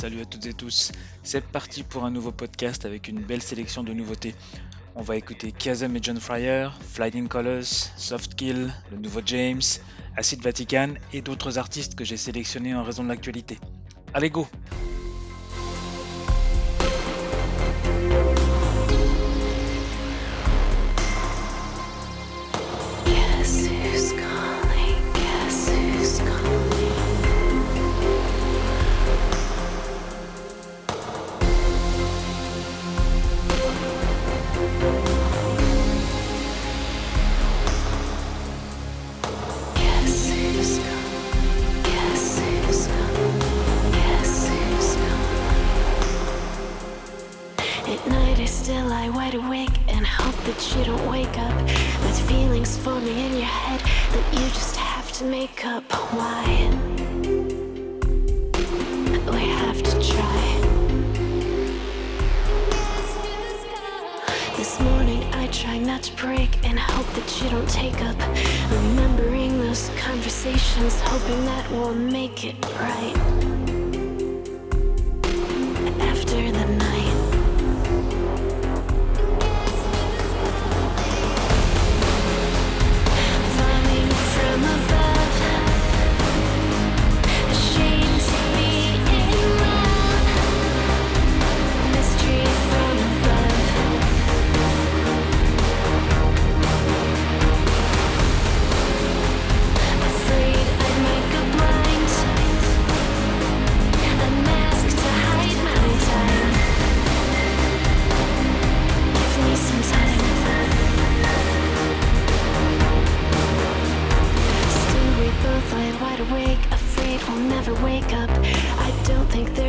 Salut à toutes et tous, c'est parti pour un nouveau podcast avec une belle sélection de nouveautés. On va écouter Chasm et John Fryer, Flying Colors, Soft Kill, le nouveau James, Acid Vatican et d'autres artistes que j'ai sélectionnés en raison de l'actualité. Allez go!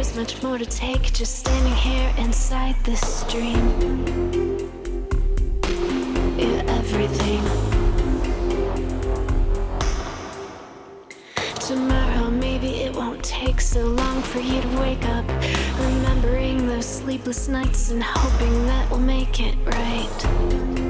There's much more to take just standing here inside this dream. You're everything. Tomorrow, maybe it won't take so long for you to wake up. Remembering those sleepless nights and hoping that we'll make it right.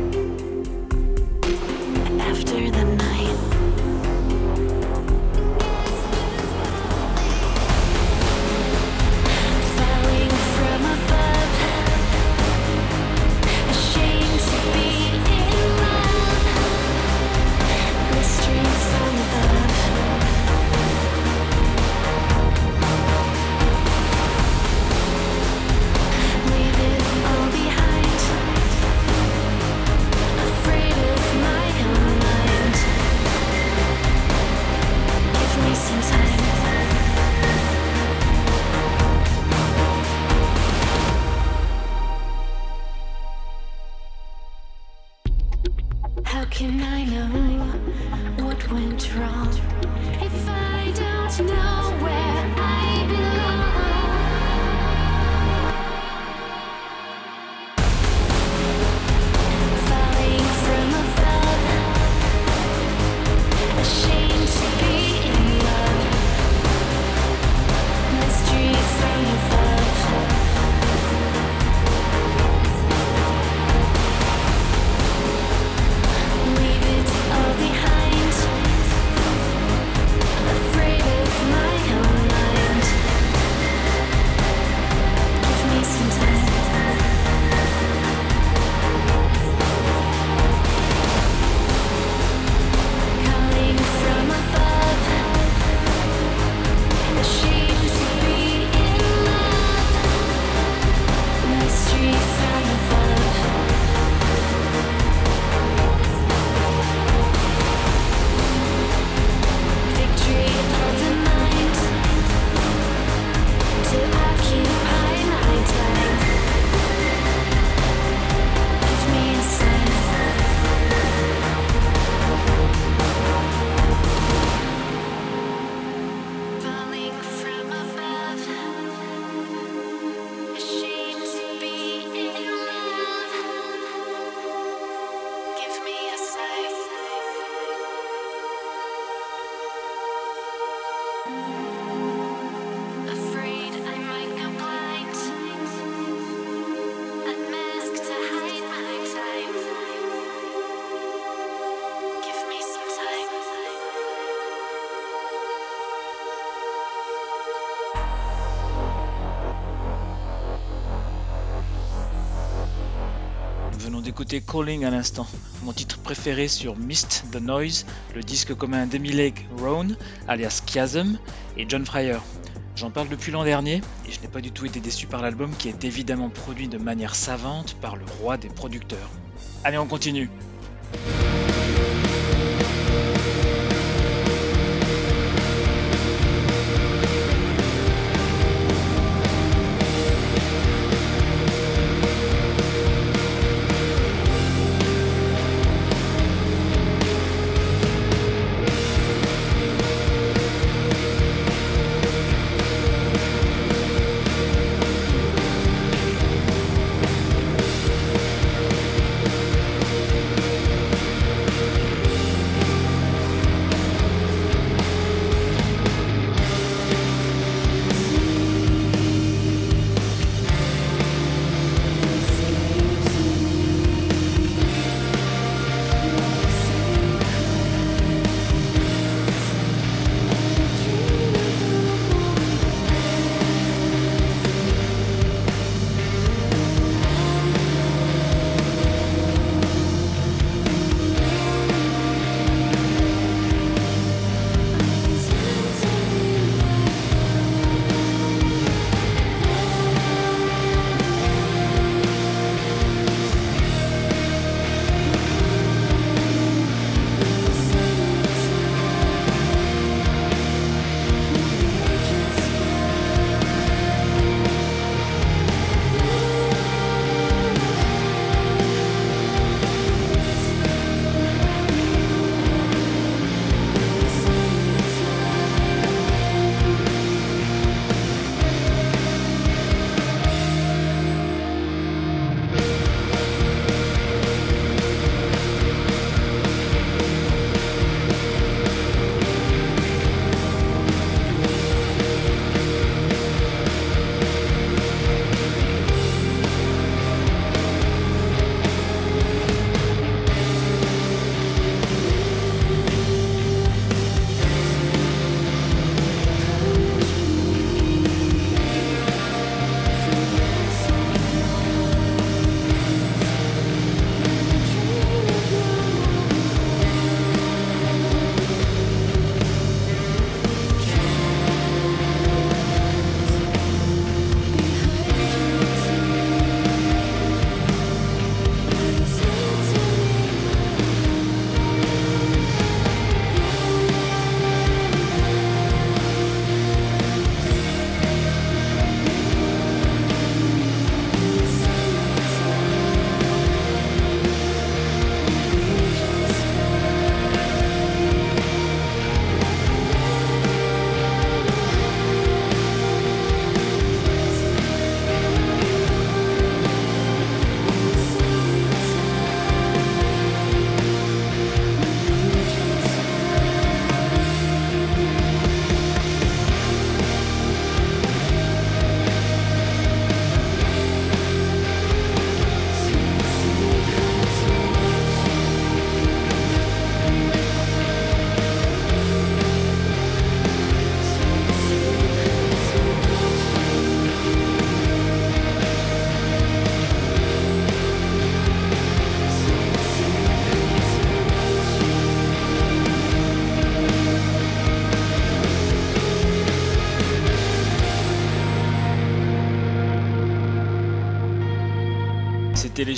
Calling à l'instant, mon titre préféré sur Mist the Noise, le disque commun d'Emily Lake Roan, alias Chiasm, et John Fryer. J'en parle depuis l'an dernier et je n'ai pas du tout été déçu par l'album qui est évidemment produit de manière savante par le roi des producteurs. Allez, on continue.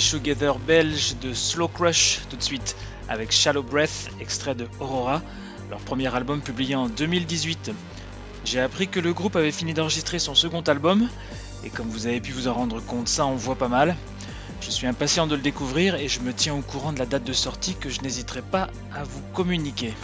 Shoegazer belges de Slow Crush tout de suite avec Shallow Breath, extrait de Aurora, leur premier album publié en 2018. J'ai appris que le groupe avait fini d'enregistrer son second album, et comme vous avez pu vous en rendre compte, ça on voit pas mal. Je suis impatient de le découvrir et je me tiens au courant de la date de sortie que je n'hésiterai pas à vous communiquer.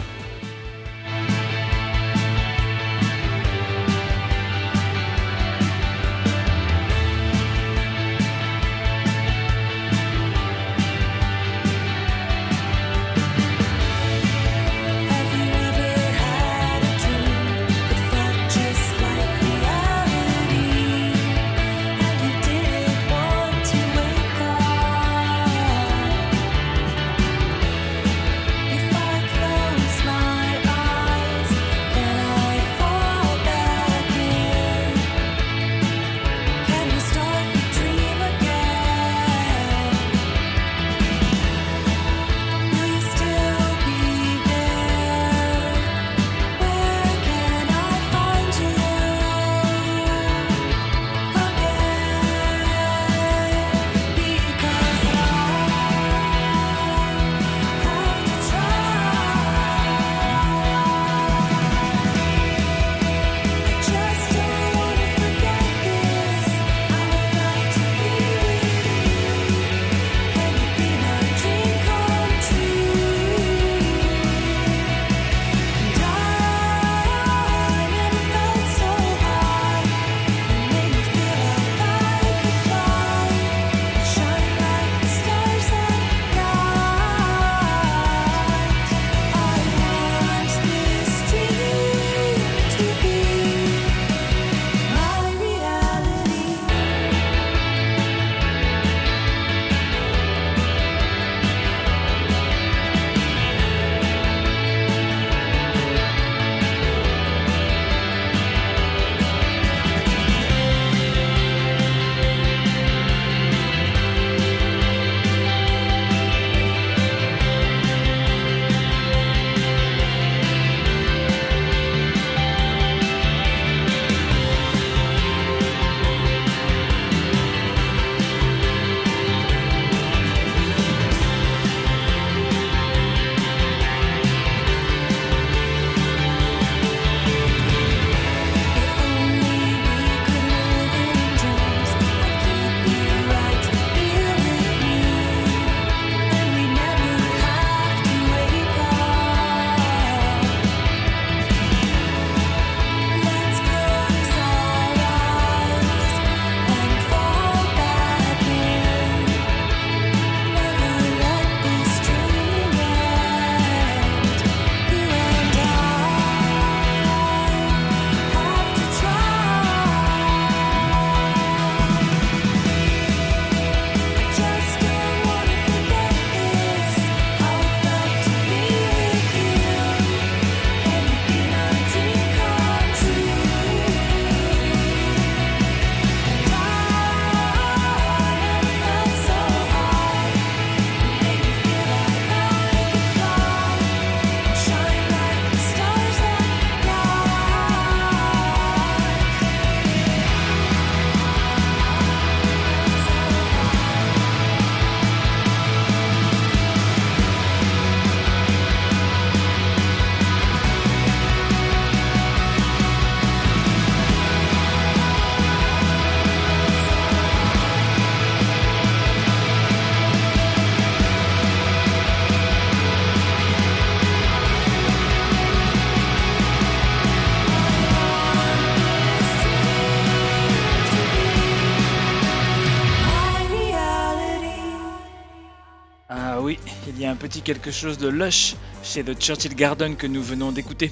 Quelque chose de lush chez The Churchill Garden que nous venons d'écouter.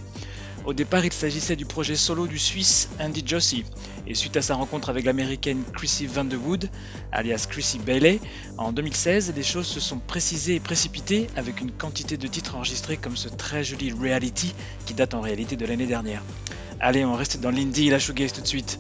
Au départ, il s'agissait du projet solo du Suisse Andy Jossi, et suite à sa rencontre avec l'américaine Chrissy Vanderwood, alias Chrissy Bailey, en 2016, les choses se sont précisées et précipitées avec une quantité de titres enregistrés comme ce très joli Reality qui date en réalité de l'année dernière. Allez, on reste dans l'indie et la shoegaze tout de suite.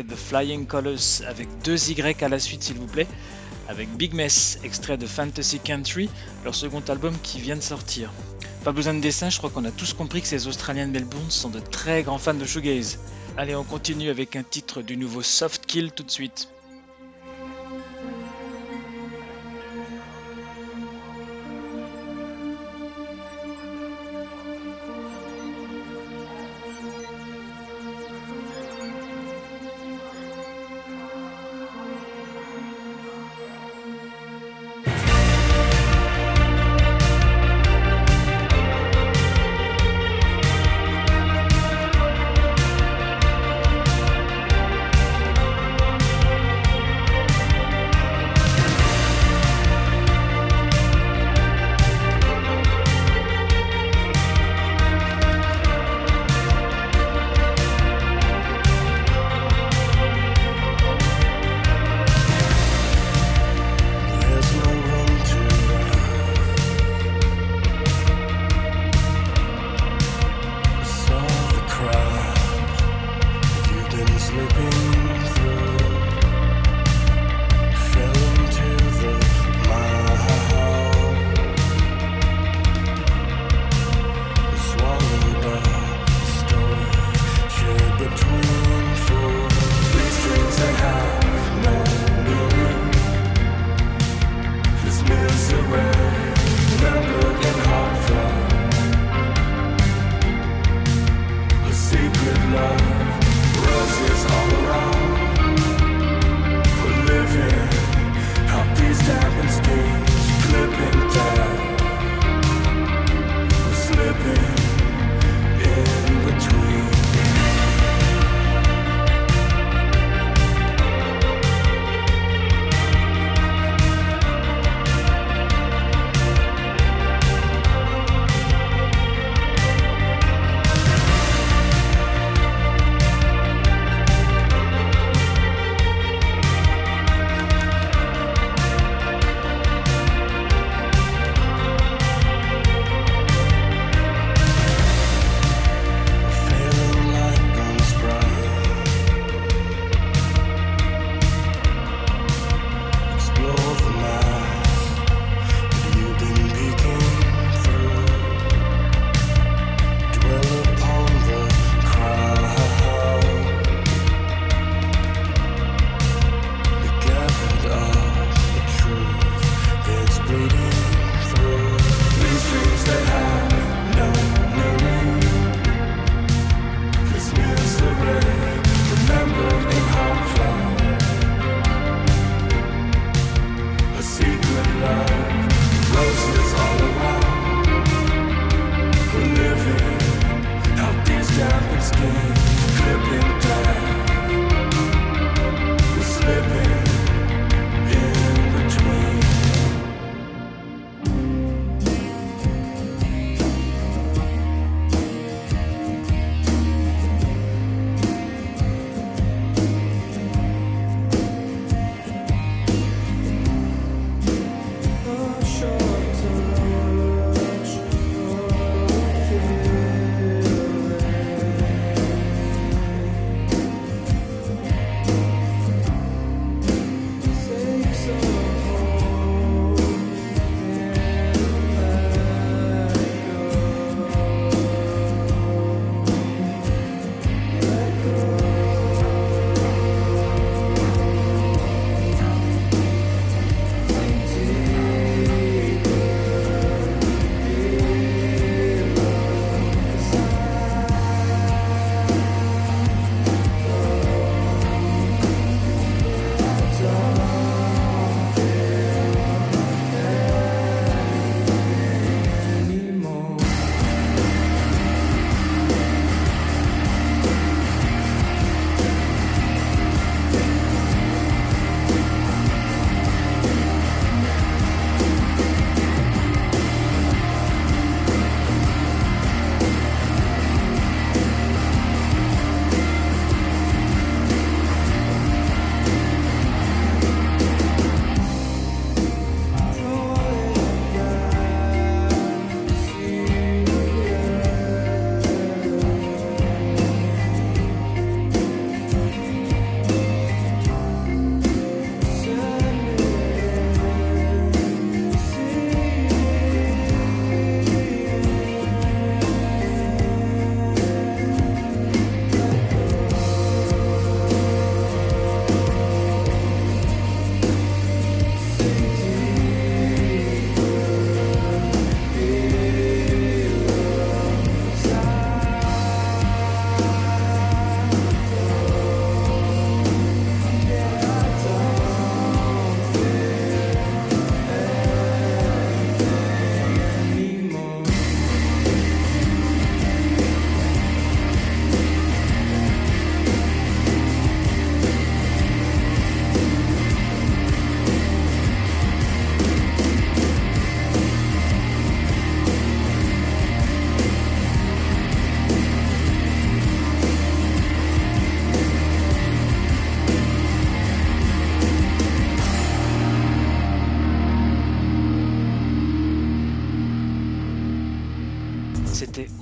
The Flying Colors avec deux Y à la suite s'il vous plaît, avec Big Mess, extrait de Fantasy Country, leur second album qui vient de sortir. Pas besoin de dessin, je crois qu'on a tous compris que ces Australiens de Melbourne sont de très grands fans de shoegaze. Allez, on continue avec un titre du nouveau Soft Kill tout de suite.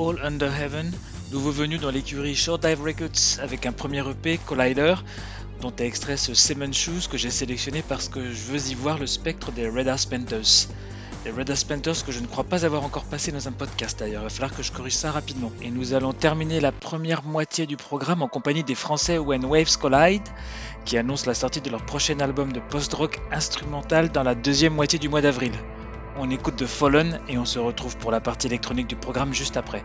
All Under Heaven, nouveau venu dans l'écurie Short Dive Records avec un premier EP, Collider, dont est extrait ce Seven Shoes que j'ai sélectionné parce que je veux y voir le spectre des Red Ass Panthers. Les Red Panthers que je ne crois pas avoir encore passé dans un podcast d'ailleurs, il va falloir que je corrige ça rapidement. Et nous allons terminer la première moitié du programme en compagnie des Français When Waves Collide, qui annoncent la sortie de leur prochain album de post-rock instrumental dans la deuxième moitié du mois d'avril. On écoute de Fallen et on se retrouve pour la partie électronique du programme juste après.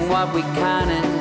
what we can and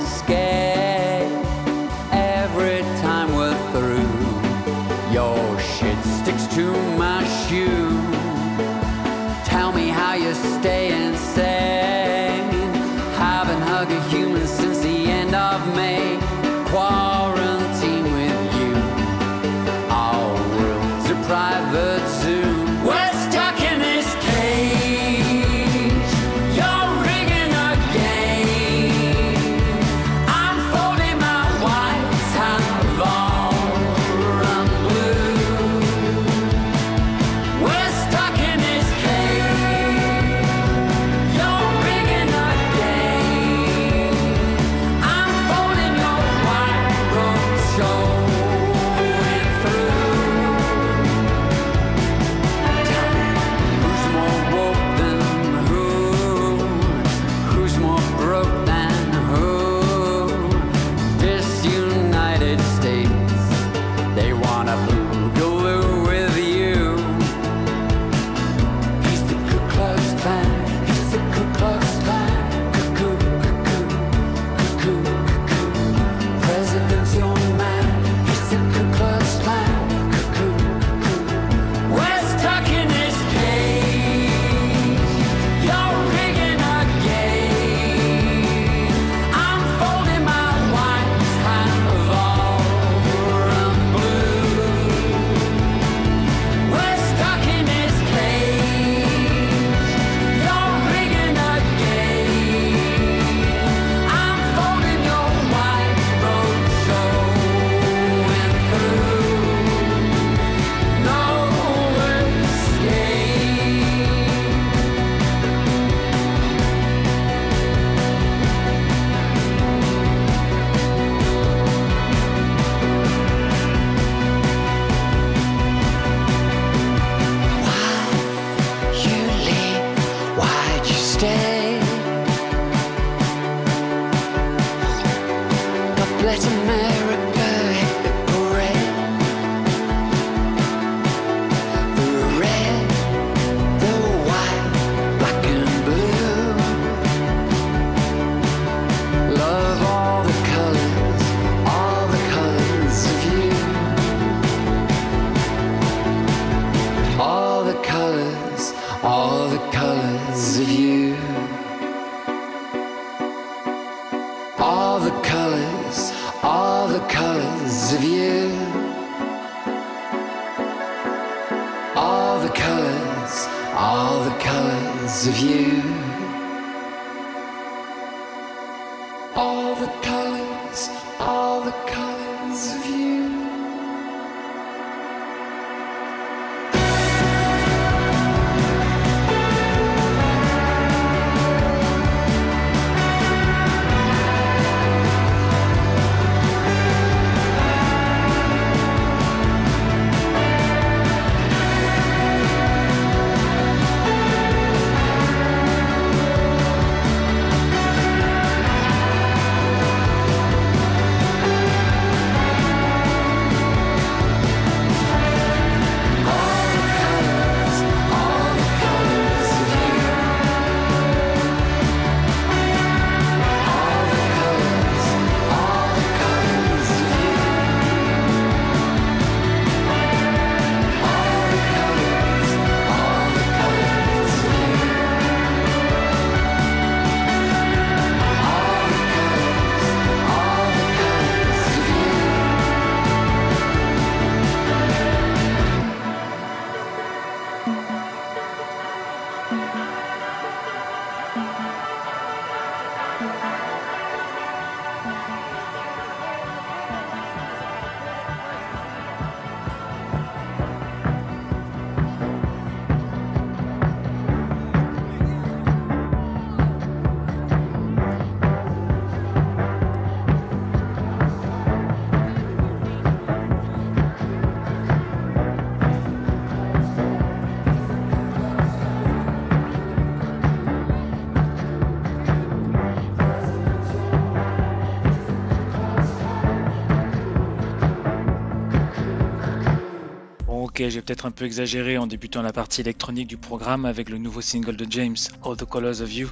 peut-être un peu exagéré en débutant la partie électronique du programme avec le nouveau single de James, All the Colors of You,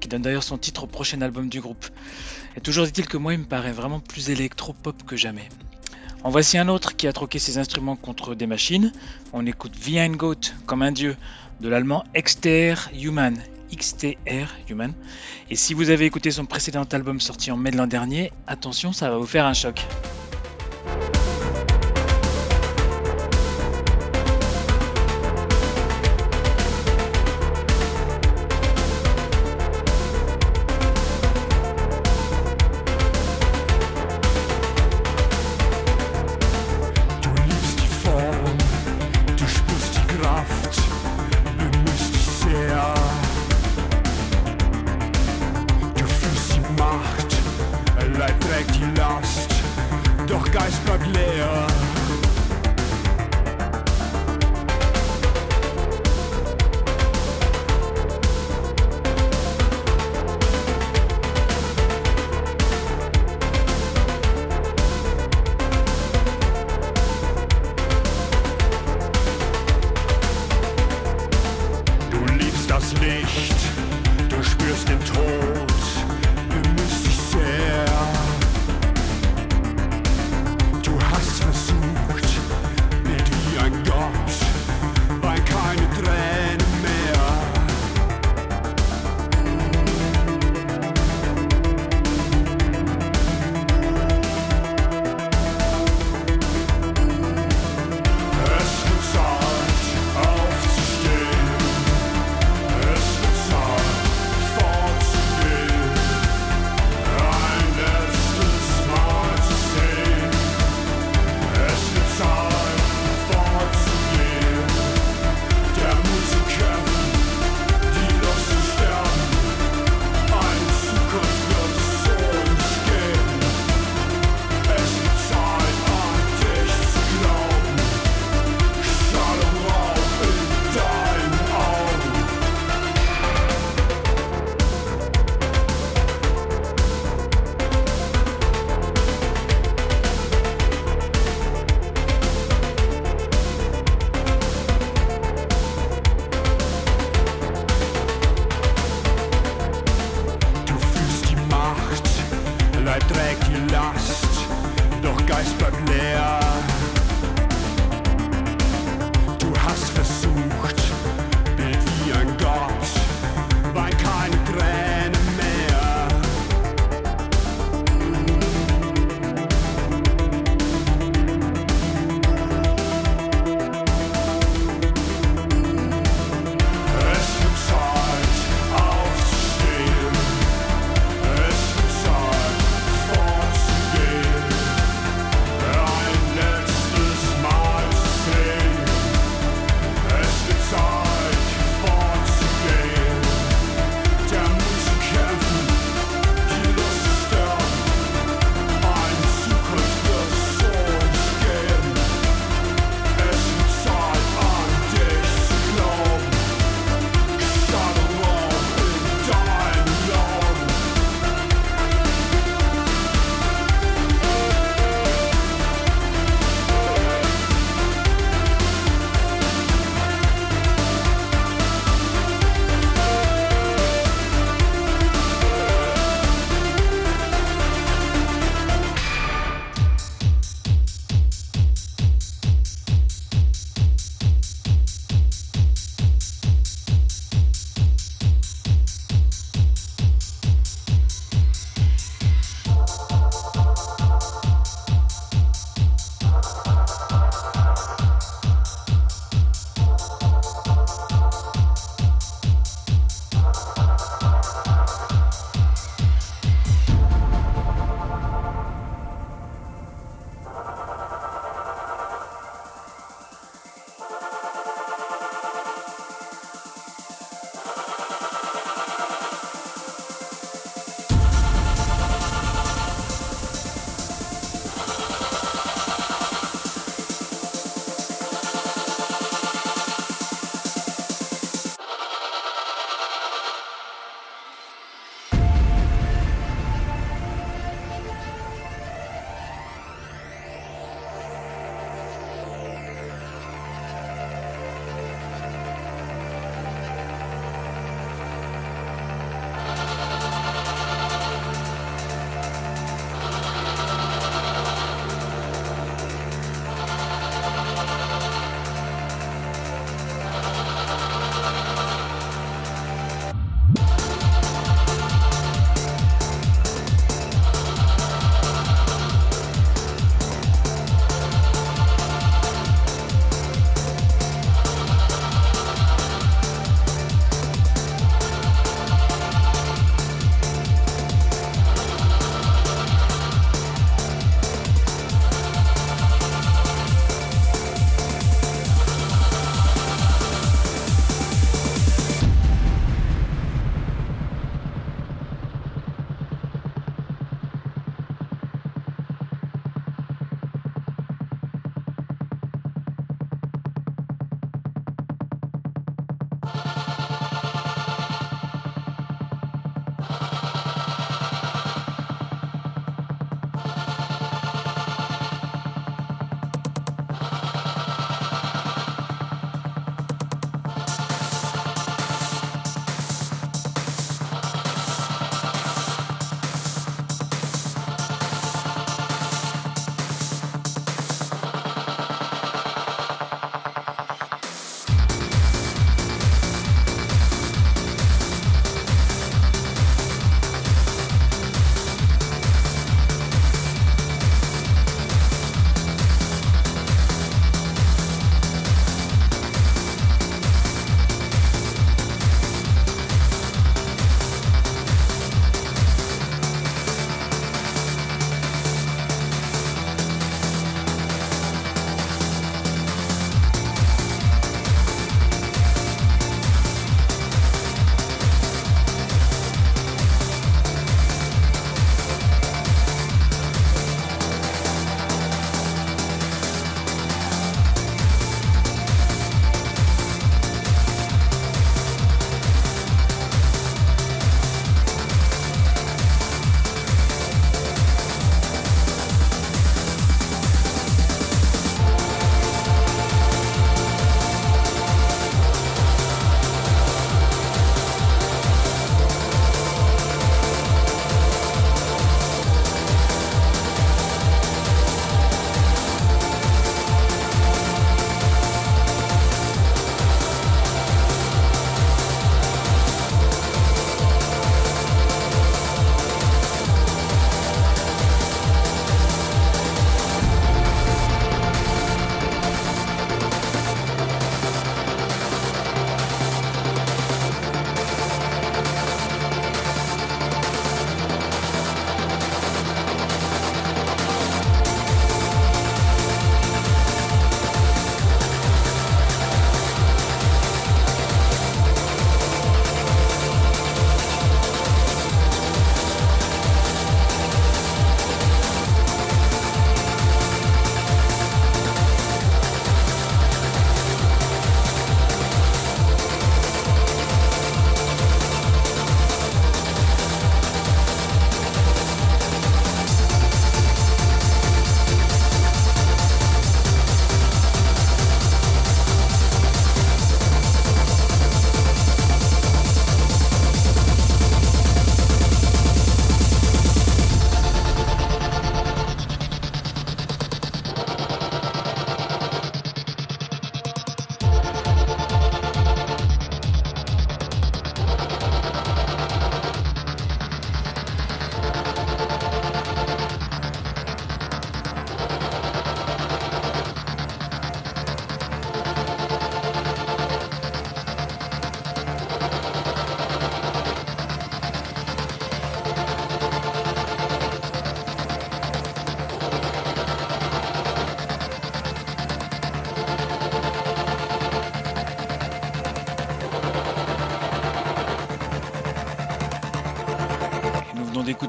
qui donne d'ailleurs son titre au prochain album du groupe. Et toujours dit-il que moi, il me paraît vraiment plus électro-pop que jamais. En voici un autre qui a troqué ses instruments contre des machines. On écoute Vian Goat comme un dieu de l'allemand XTR Human. XTR Human. Et si vous avez écouté son précédent album sorti en mai de l'an dernier, attention, ça va vous faire un choc.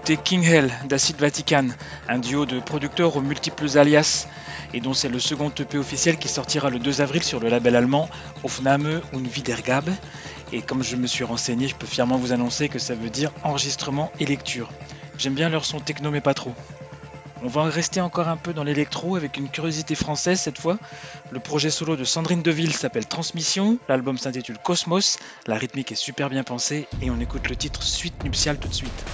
Venons d'écouter King Hell d'Acid Vatican, un duo de producteurs aux multiples alias, et dont c'est le second EP officiel qui sortira le 2 avril sur le label allemand Aufnahme und Wiedergabe. Et comme je me suis renseigné, je peux fièrement vous annoncer que ça veut dire enregistrement et lecture. J'aime bien leur son techno mais pas trop. On va rester encore un peu dans l'électro avec une curiosité française cette fois. Le projet solo de Sandrine Deville s'appelle Transmission, l'album s'intitule Cosmos, la rythmique est super bien pensée et on écoute le titre Suite nuptiale tout de suite.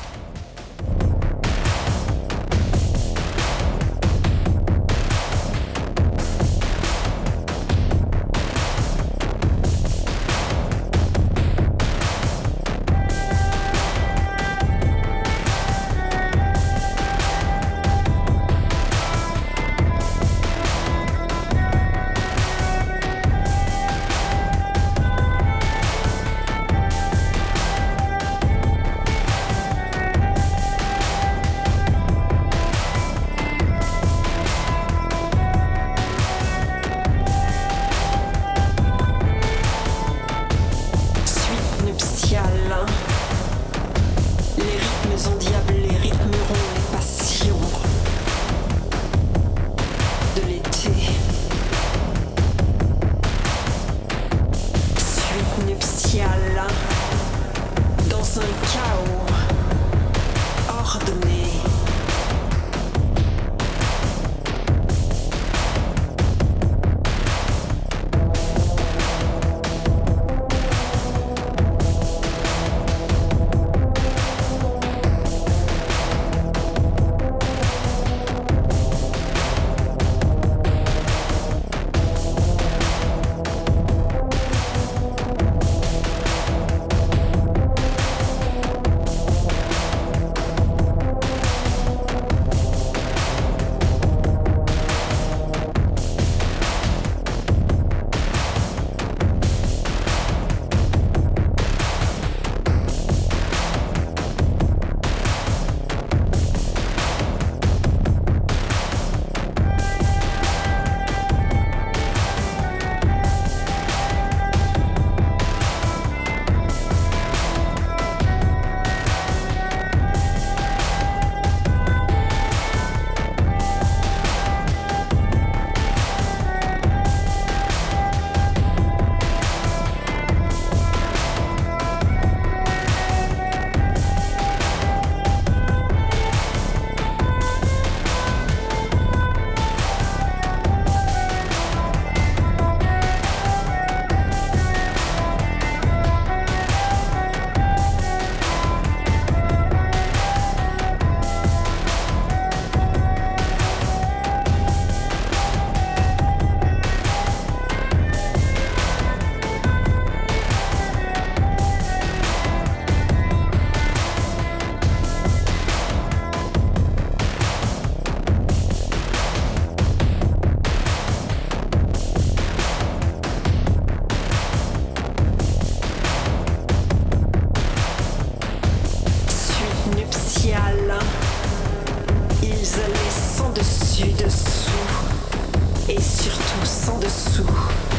et surtout sans dessous.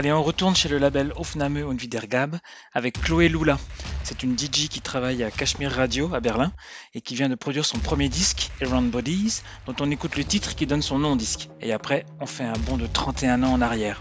Allez, on retourne chez le label Aufnahme und Wiedergabe avec Chloé Lula. C'est une DJ qui travaille à Kashmir Radio à Berlin et qui vient de produire son premier disque, Around Bodies, dont on écoute le titre qui donne son nom au disque. Et après, on fait un bond de 31 ans en arrière.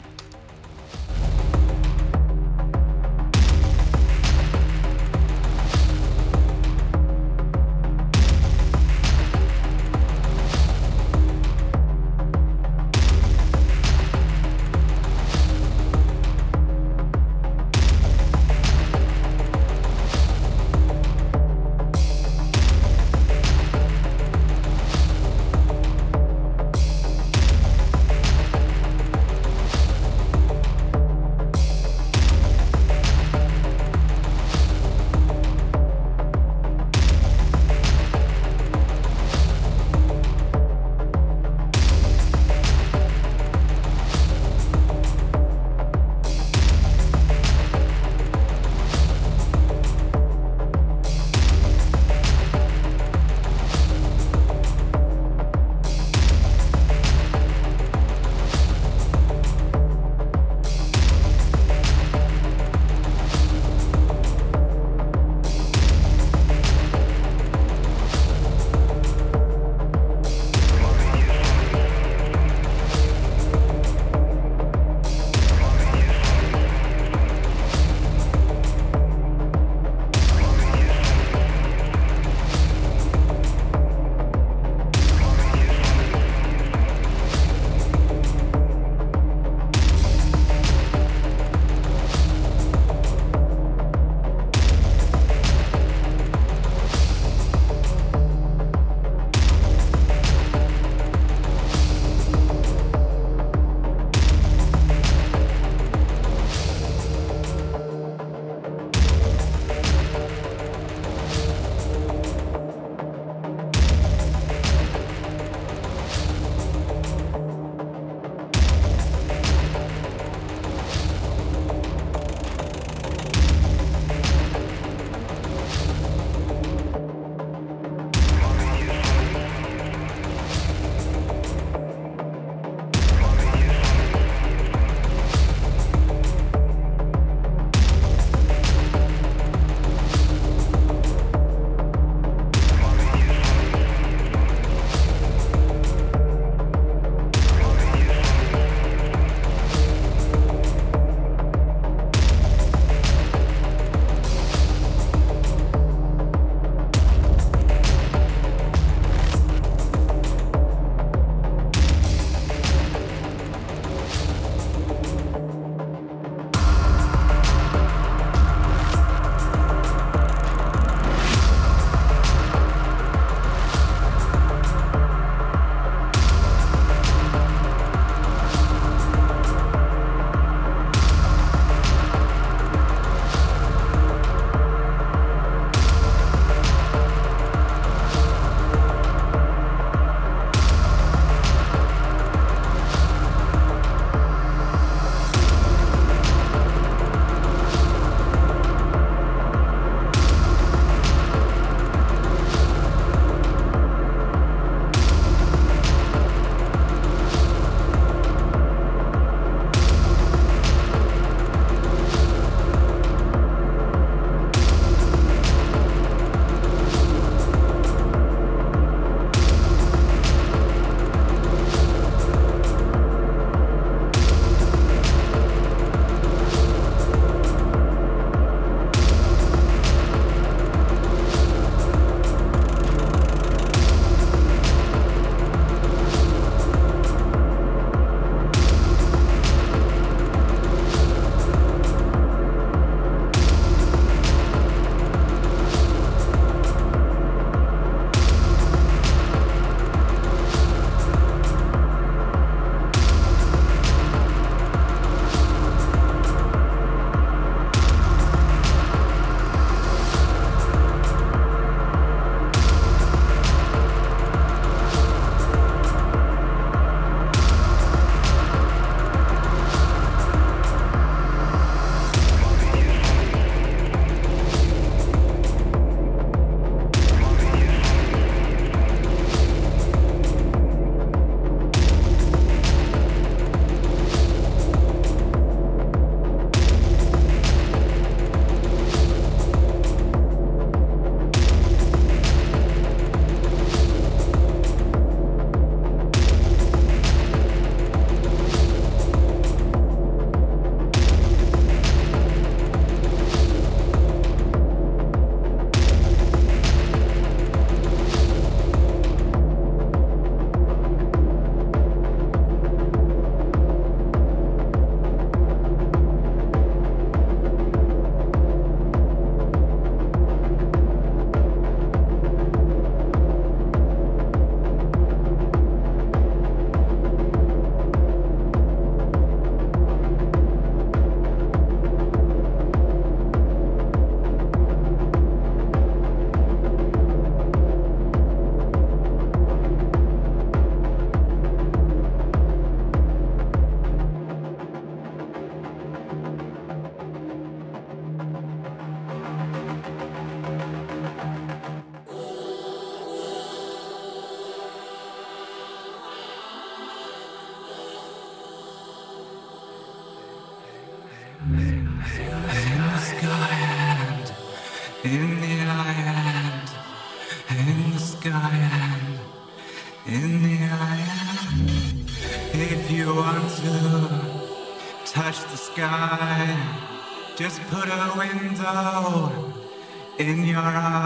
Put a window in your eye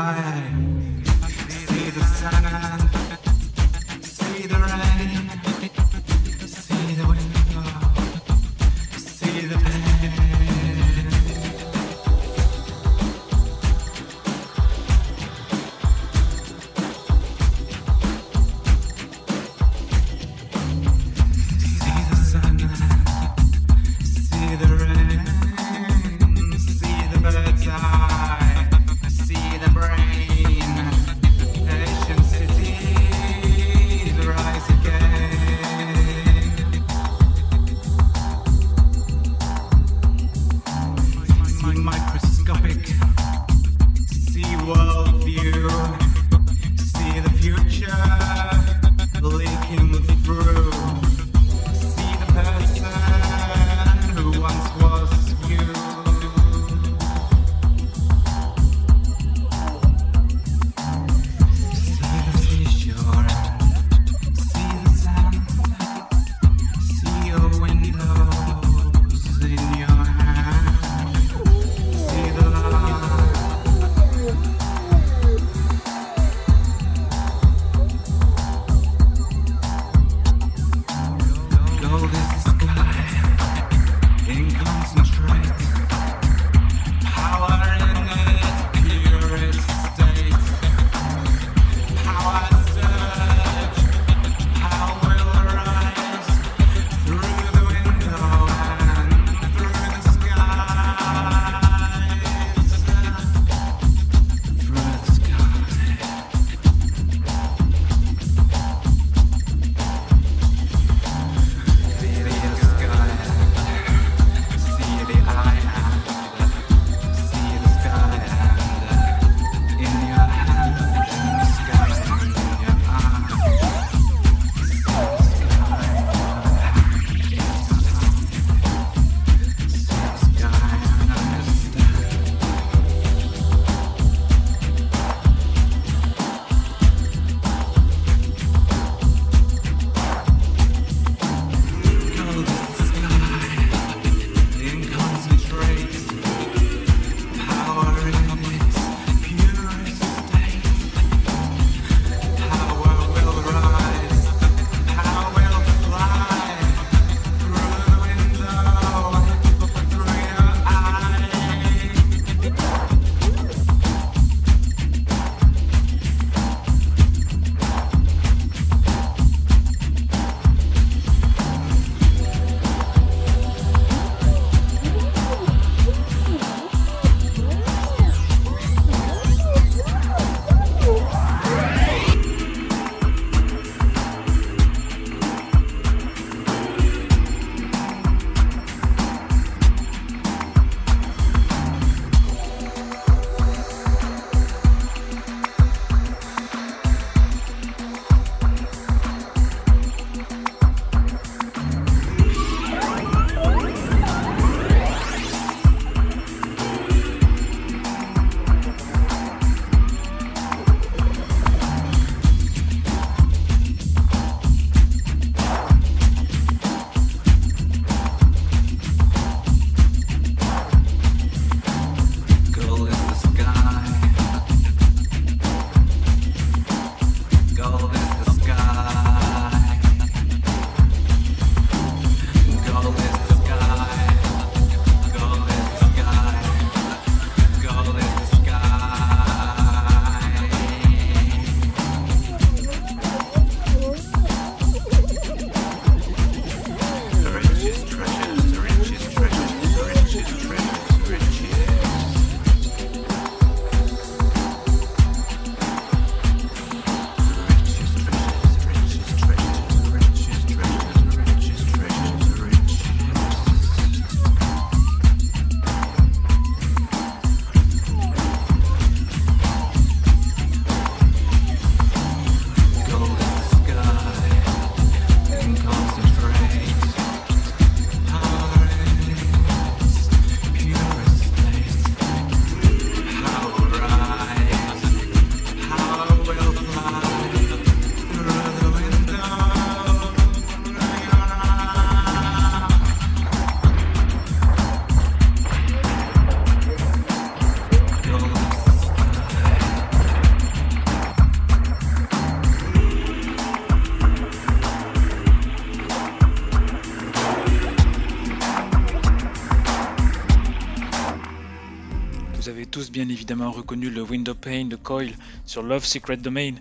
évidemment reconnu le window pane de Coil sur Love Secret Domain.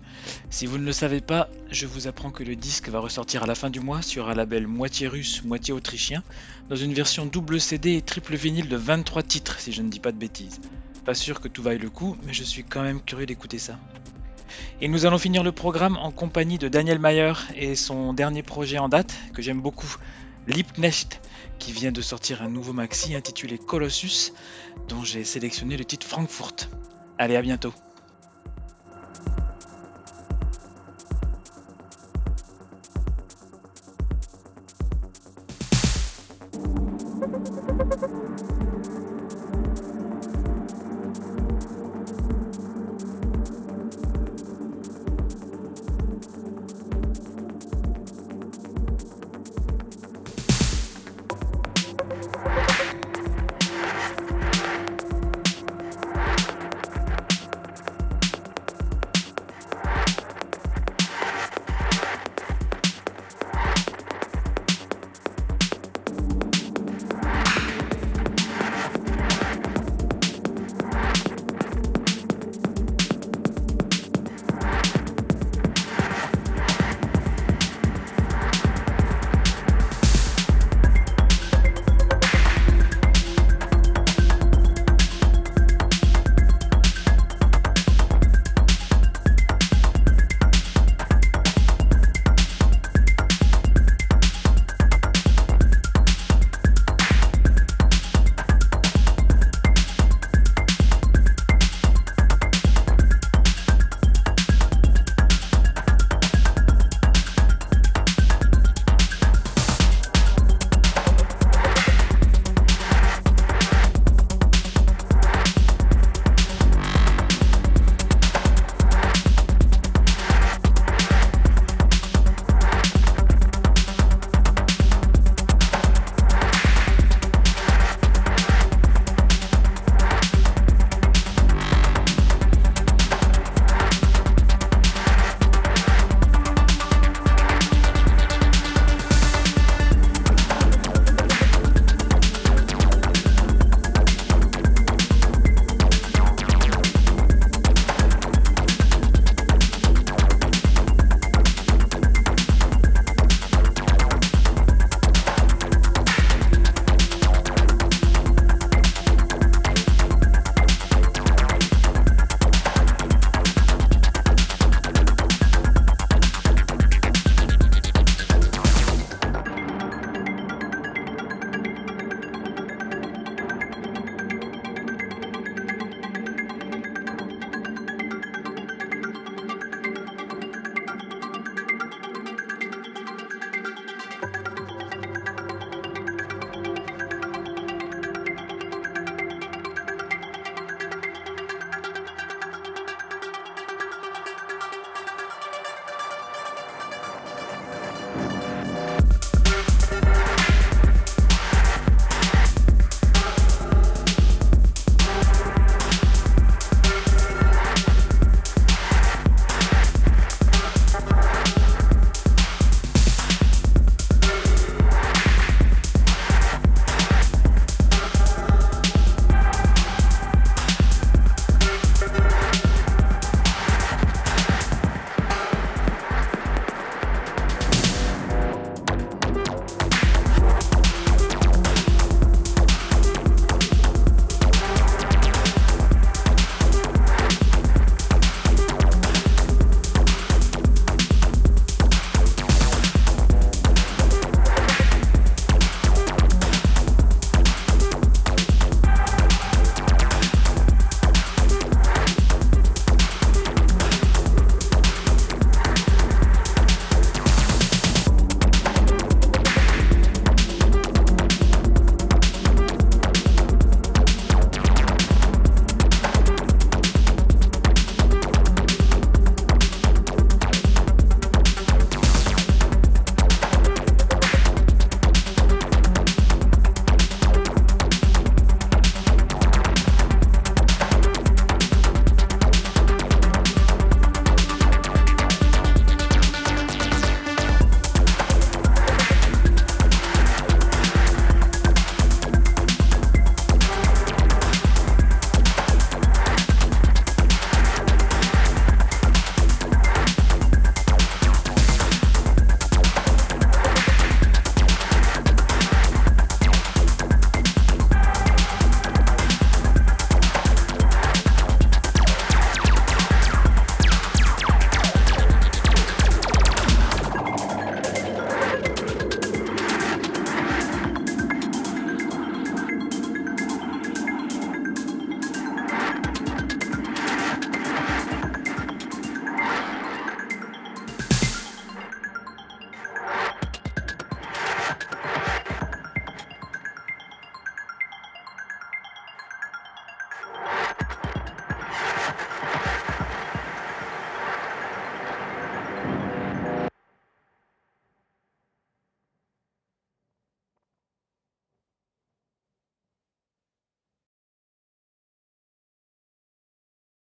Si vous ne le savez pas, je vous apprends que le disque va ressortir à la fin du mois sur un label moitié russe, moitié autrichien, dans une version double CD et triple vinyle de 23 titres, si je ne dis pas de bêtises. Pas sûr que tout vaille le coup, mais je suis quand même curieux d'écouter ça. Et nous allons finir le programme en compagnie de Daniel Mayer et son dernier projet en date, que j'aime beaucoup, Liebknecht, qui vient de sortir un nouveau maxi intitulé Colossus, dont j'ai sélectionné le titre Frankfurt. Allez, à bientôt.